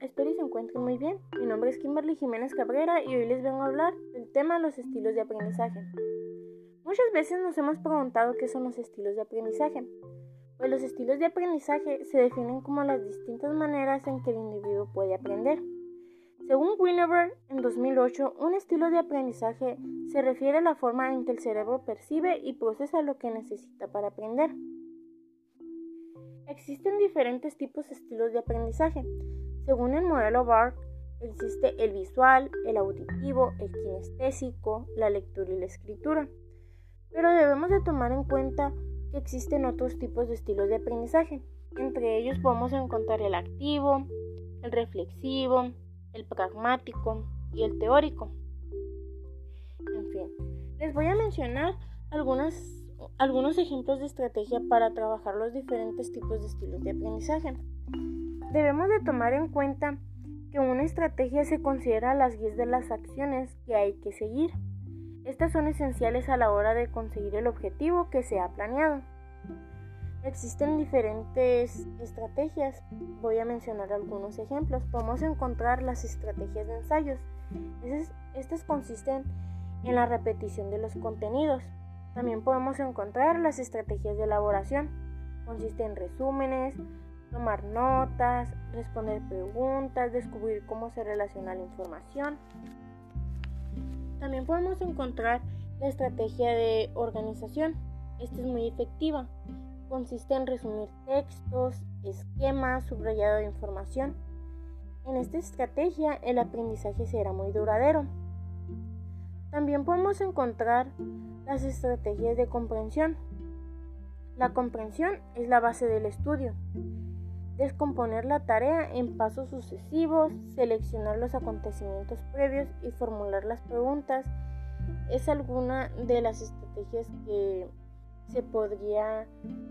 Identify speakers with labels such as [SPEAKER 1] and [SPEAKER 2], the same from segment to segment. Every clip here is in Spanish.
[SPEAKER 1] espero y se encuentren muy bien. Mi nombre es Kimberly Jiménez Cabrera y hoy les vengo a hablar del tema de los estilos de aprendizaje. Muchas veces nos hemos preguntado qué son los estilos de aprendizaje. Pues los estilos de aprendizaje se definen como las distintas maneras en que el individuo puede aprender. Según Wiener en 2008, un estilo de aprendizaje se refiere a la forma en que el cerebro percibe y procesa lo que necesita para aprender. Existen diferentes tipos de estilos de aprendizaje. Según el modelo BARC, existe el visual, el auditivo, el kinestésico, la lectura y la escritura. Pero debemos de tomar en cuenta que existen otros tipos de estilos de aprendizaje. Entre ellos podemos encontrar el activo, el reflexivo, el pragmático y el teórico. En fin, les voy a mencionar algunos ejemplos de estrategia para trabajar los diferentes tipos de estilos de aprendizaje. Debemos de tomar en cuenta que una estrategia se considera las guías de las acciones que hay que seguir. Estas son esenciales a la hora de conseguir el objetivo que se ha planeado. Existen diferentes estrategias. Voy a mencionar algunos ejemplos. Podemos encontrar las estrategias de ensayos. Estas consisten en la repetición de los contenidos. También podemos encontrar las estrategias de elaboración. Consiste en resúmenes, tomar notas, responder preguntas, descubrir cómo se relaciona la información. También podemos encontrar la estrategia de organización. Esta es muy efectiva. Consiste en resumir textos, esquemas, subrayado de información. En esta estrategia el aprendizaje será muy duradero. También podemos encontrar las estrategias de comprensión. La comprensión es la base del estudio. Descomponer la tarea en pasos sucesivos, seleccionar los acontecimientos previos y formular las preguntas es alguna de las estrategias que se podría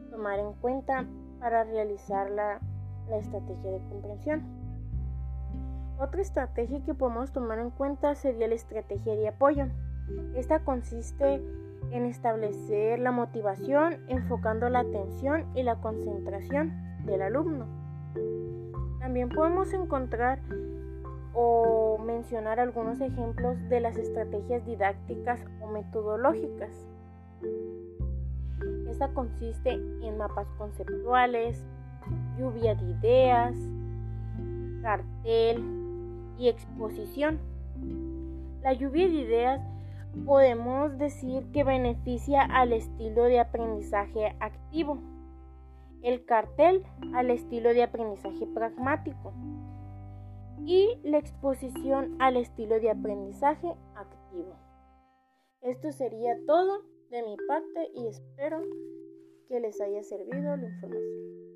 [SPEAKER 1] tomar en cuenta para realizar la, la estrategia de comprensión. Otra estrategia que podemos tomar en cuenta sería la estrategia de apoyo. Esta consiste en establecer la motivación enfocando la atención y la concentración del alumno. También podemos encontrar o mencionar algunos ejemplos de las estrategias didácticas o metodológicas. Esta consiste en mapas conceptuales, lluvia de ideas, cartel y exposición. La lluvia de ideas podemos decir que beneficia al estilo de aprendizaje activo, el cartel al estilo de aprendizaje pragmático y la exposición al estilo de aprendizaje activo. Esto sería todo de mi parte y espero que les haya servido la información.